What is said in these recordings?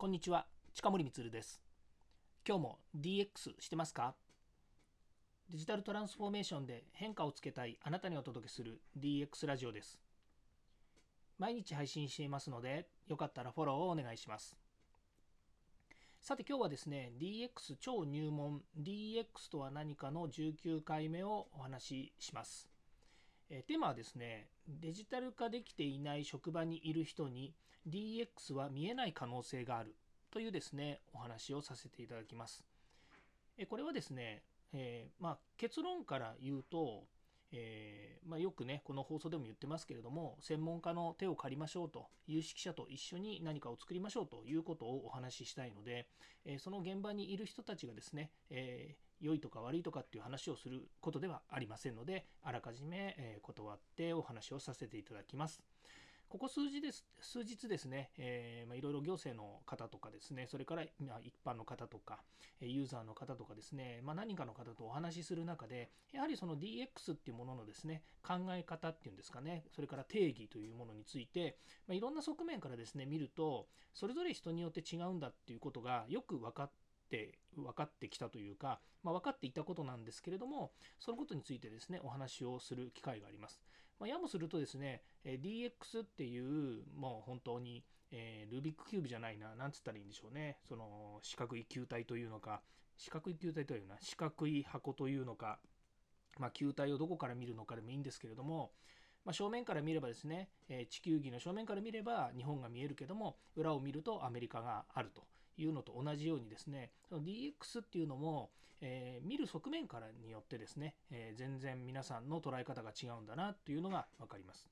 こんにちは近森光です。今日も DX してますか？デジタルトランスフォーメーションで変化をつけたいあなたにお届けする DX ラジオです。毎日配信していますのでよかったらフォローをお願いします。さて今日はですね DX 超入門 DX とは何かの19回目をお話しします。えテーマはですねデジタル化できていない職場にいる人に DX は見えない可能性があるというですねお話をさせていただきます。えこれはですね、えー、まあ、結論から言うと、えー、まあ、よくねこの放送でも言ってますけれども専門家の手を借りましょうと有識者と一緒に何かを作りましょうということをお話ししたいので、えー、その現場にいる人たちがですね、え良いとか悪いとかっていう話をすることではありませんのであらかじめ、え断ってお話をさせていただきます。ここ数日です、数日ですね、えー、まあ、いろいろ行政の方とかですね、それから、まあ、一般の方とか、ユーザーの方とかですね、まあ、何かの方とお話しする中で、やはりその DX っていうもののですね、考え方っていうんですかね、それから定義というものについて、まあ、いろんな側面からですね、見ると、それぞれ人によって違うんだっていうことがよく分かってって分かってきたというか、まあ、分かっていたことなんですけれどもそのことについてですねお話をする機会があります。まあ、やもするとですね DX っていうもう本当に、えー、ルービックキューブじゃないな何つったらいいんでしょうねその四角い球体というのか四角い球体というのは四角い箱というのか、まあ、球体をどこから見るのかでもいいんですけれどもまあ、正面から見ればですね、え、地球儀の正面から見れば日本が見えるけども裏を見るとアメリカがあるというのと同じようにですねその DX っていうのも、えー、見る側面からによってですね、えー、全然皆さんの捉え方が違うんだなというのが分かります。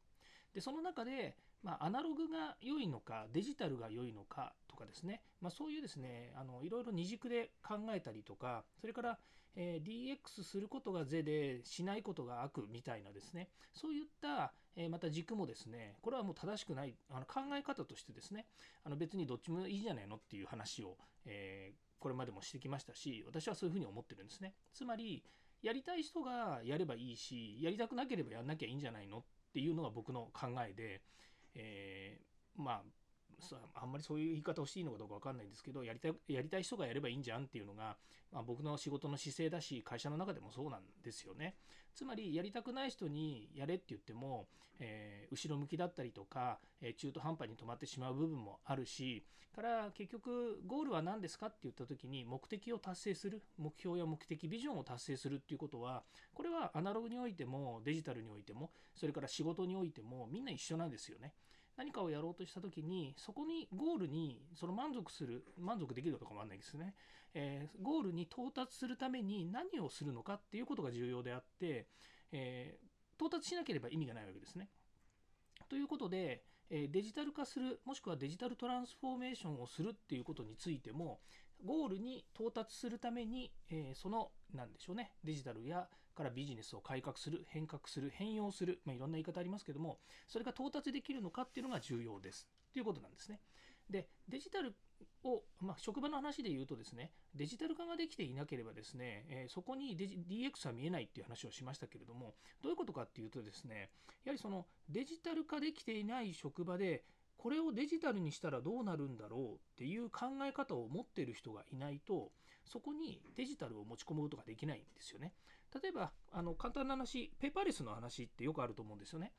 でその中で、まあ、アナログが良いのかデジタルが良いのかとかですね、まあ、そういうですねあのいろいろ二軸で考えたりとかそれから、えー、DX することが是でしないことが悪みたいなですね。そういった、えー、また軸もですねこれはもう正しくない。あの考え方としてですねあの別にどっちもいいじゃないのっていう話を、えー、これまでもしてきましたし私はそういうふうに思ってるんですね。つまりやりたい人がやればいいしやりたくなければやんなきゃいいんじゃないのっていうのが僕の考えで、えー、まああんまりそういう言い方をしていいのかどうか分かんないんですけどやりたいやりたい人がやればいいんじゃんっていうのが、まあ、僕の仕事の姿勢だし会社の中でもそうなんですよね。つまりやりたくない人にやれって言っても、えー、後ろ向きだったりとか、えー、中途半端に止まってしまう部分もあるしから結局ゴールは何ですかって言った時に目的を達成する目標や目的ビジョンを達成するっていうことはこれはアナログにおいてもデジタルにおいてもそれから仕事においてもみんな一緒なんですよね。何かをやろうとした時にそこにゴールにその満足する満足できるかどうかもあんないですね、えー、ゴールに到達するために何をするのかっていうことが重要であって、えー、到達しなければ意味がないわけですね。ということで、えデジタル化するもしくはデジタルトランスフォーメーションをするっていうことについてもゴールに到達するために、えその何でしょうねデジタルやからビジネスを改革する変革する変容する、まあ、いろんな言い方ありますけどもそれが到達できるのかっていうのが重要ですということなんですね。でデジタルを、まあ、職場の話で言うとですねデジタル化ができていなければですね、えー、そこに DX は見えないっていう話をしましたけれどもどういうことかっていうとですねやはりそのデジタル化できていない職場でこれをデジタルにしたらどうなるんだろうっていう考え方を持っている人がいないとそこにデジタルを持ち込むことができないんですよね。例えばあの簡単な話ペーパーレスの話ってよくあると思うんですよね。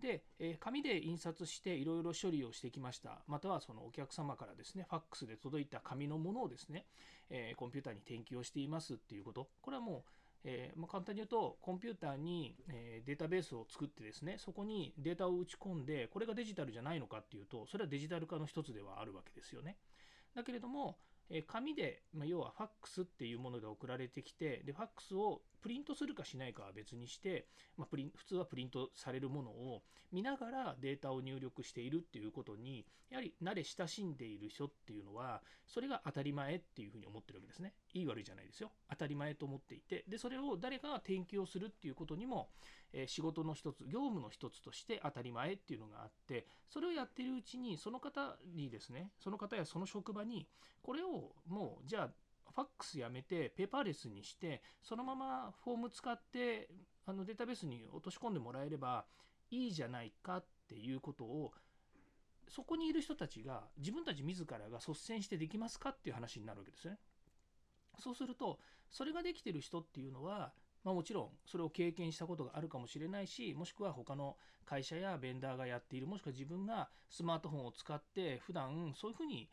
で、えー、紙で印刷していろいろ処理をしてきましたまたはそのお客様からですねファックスで届いた紙のものをですね、えー、コンピューターに転記をしていますっていうことこれはもうえー、まあ、簡単に言うとコンピューターに、えー、データベースを作ってですねそこにデータを打ち込んでこれがデジタルじゃないのかっていうとそれはデジタル化の一つではあるわけですよね。だけれども、えー、紙で、まあ、要はファックスっていうもので送られてきてでファックスをプリントするかしないかは別にして、まあ、プリン普通はプリントされるものを見ながらデータを入力しているっていうことにやはり慣れ親しんでいる人っていうのはそれが当たり前っていうふうに思ってるわけですね。いい悪いじゃないですよ。当たり前と思っていて。でそれを誰かが転記をするっていうことにも、えー、仕事の一つ業務の一つとして当たり前っていうのがあってそれをやってるうちにその方にですねその方やその職場にこれをもうじゃあファックスやめてペーパーレスにしてそのままフォーム使ってあのデータベースに落とし込んでもらえればいいじゃないかっていうことをそこにいる人たちが自分たち自らが率先してできますかっていう話になるわけですね。そうするとそれができてる人っていうのはまあ、もちろんそれを経験したことがあるかもしれないしもしくは他の会社やベンダーがやっているもしくは自分がスマートフォンを使って普段そういうふうに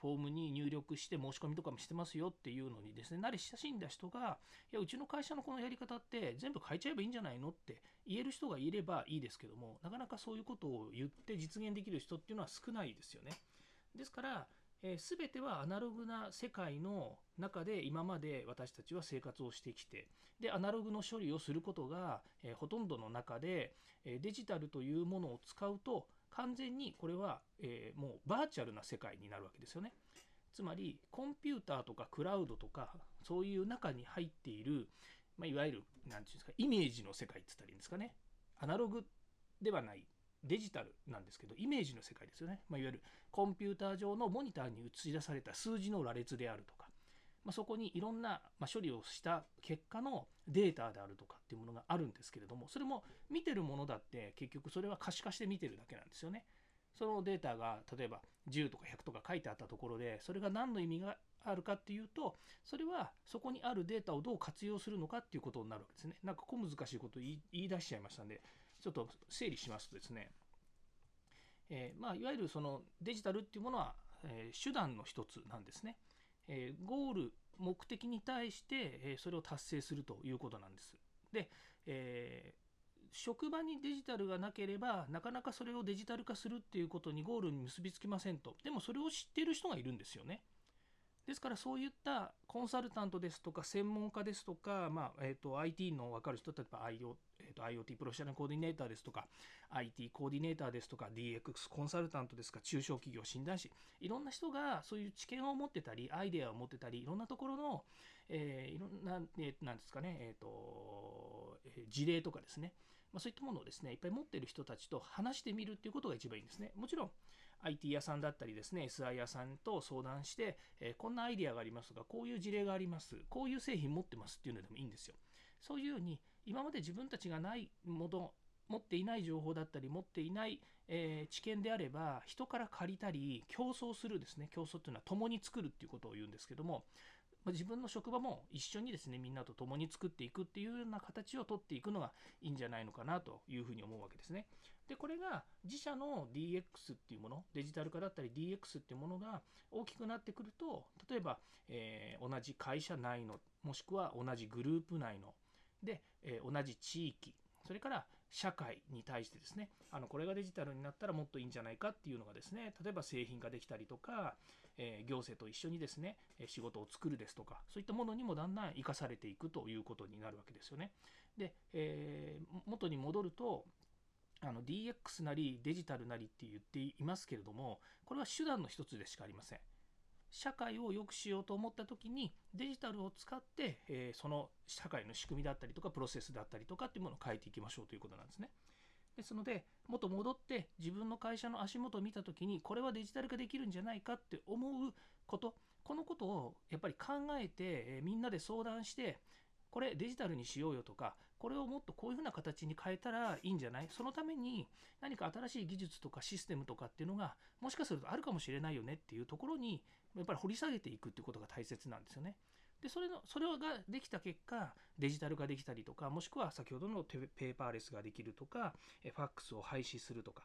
フォームに入力して申し込みとかもしてますよっていうのにですね慣れ親しんだ人がいやうちの会社のこのやり方って全部変えちゃえばいいんじゃないのって言える人がいればいいですけどもなかなかそういうことを言って実現できる人っていうのは少ないですよね。ですからえー、全てはアナログな世界の中で今まで私たちは生活をしてきてでアナログの処理をすることが、え、ほとんどの中で、え、デジタルというものを使うと完全にこれは、えもうバーチャルな世界になるわけですよね。つまりコンピューターとかクラウドとかそういう中に入っている、ま、いわゆる何て言うんですかイメージの世界って言ったらいいんですかねアナログではないデジタルなんですけどイメージの世界ですよね、まあ、いわゆるコンピューター上のモニターに映し出された数字の羅列であるとか、まあ、そこにいろんな、ま処理をした結果のデータであるとかっていうものがあるんですけれどもそれも見てるものだって結局それは可視化して見てるだけなんですよね。そのデータが例えば10とか100とか書いてあったところでそれが何の意味があるかっていうとそれはそこにあるデータをどう活用するのかっていうことになるわけですね。なんか小難しいこと言い出しちゃいましたんでちょっと整理しますとですね、えー、まあ、いわゆるそのデジタルっていうものは、えー、手段の一つなんですね。えー、ゴール目的に対して、えそれを達成するということなんです。で、え職場にデジタルがなければなかなかそれをデジタル化するっていうことにゴールに結びつきませんとでもそれを知っている人がいるんですよねですからそういったコンサルタントですとか専門家ですとか、まあえーと、IT の分かる人例えば IO、えーと、IoT プロショナルコーディネーターですとか IT コーディネーターですとか DX コンサルタントですか中小企業診断士いろんな人がそういう知見を持ってたりアイデアを持ってたりいろんなところの、えー、いろんな、えー、なんですかね、えーと、事例とかですね、まあ、そういったものをですねいっぱい持ってる人たちと話してみるっていうことが一番いいんですね。もちろん IT 屋さんだったりですね SI 屋さんと相談して、えー、こんなアイデアがありますがこういう事例がありますこういう製品持ってますっていうのでもいいんですよ。そういうように今まで自分たちがないもの持っていない情報だったり持っていない、えー、知見であれば人から借りたり競争するですね競争っていうのは共に作るっていうことを言うんですけどもま自分の職場も一緒にですねみんなと共に作っていくっていうような形をとっていくのがいいんじゃないのかなというふうに思うわけですね。でこれが自社の DX っていうものデジタル化だったり DX っていうものが大きくなってくると例えば、えー、同じ会社内のもしくは同じグループ内ので、えー、同じ地域それから社会に対してですねあのこれがデジタルになったらもっといいんじゃないかっていうのがですね例えば製品ができたりとか、えー、行政と一緒にですね仕事を作るですとかそういったものにもだんだん生かされていくということになるわけですよね。で、えー、元に戻るとあの DX なりデジタルなりって言っていますけれどもこれは手段の一つでしかありません。社会を良くしようと思った時にデジタルを使って、えー、その社会の仕組みだったりとかプロセスだったりとかっていうものを変えていきましょうということなんですね。ですのでもっと戻って自分の会社の足元を見た時にこれはデジタル化できるんじゃないかって思うことこのことをやっぱり考えて、え、みんなで相談してこれデジタルにしようよとかこれをもっとこういうふうな形に変えたらいいんじゃない？そのために何か新しい技術とかシステムとかっていうのがもしかするとあるかもしれないよねっていうところにやっぱり掘り下げていくっていうことが大切なんですよね。でそれのそれができた結果デジタルができたりとかもしくは先ほどのペーパーレスができるとかファックスを廃止するとか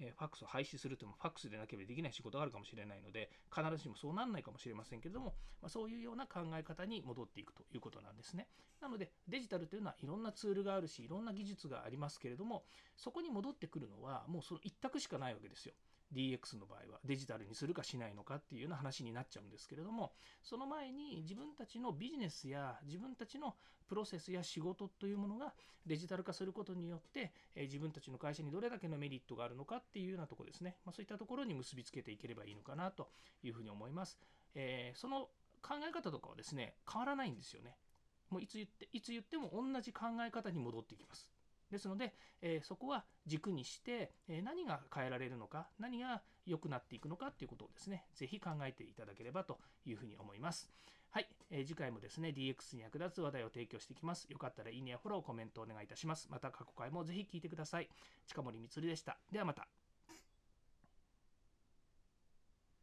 えファックスを廃止するというのもファックスでなければできない仕事があるかもしれないので必ずしもそうなんないかもしれませんけれども、まあ、そういうような考え方に戻っていくということなんですね。なのでデジタルというのはいろんなツールがあるしいろんな技術がありますけれどもそこに戻ってくるのはもうその一択しかないわけですよ。DX の場合はデジタルにするかしないのかっていうような話になっちゃうんですけれどもその前に自分たちのビジネスや自分たちのプロセスや仕事というものがデジタル化することによって、え自分たちの会社にどれだけのメリットがあるのかっていうようなとこですね、まあ、そういったところに結びつけていければいいのかなというふうに思います。えー、その考え方とかはですね変わらないんですよね。もういつ言っていつ言っても同じ考え方に戻ってきます。ですので、えー、そこは軸にして、え、何が変えられるのか何が良くなっていくのかということをですね是非考えていただければというふうに思います。はい、えー、次回もですね DX に役立つ話題を提供していきます。よかったらいいねやフォローコメントお願いいたします。また過去回もぜひ聞いてください。近森光でした。ではまた。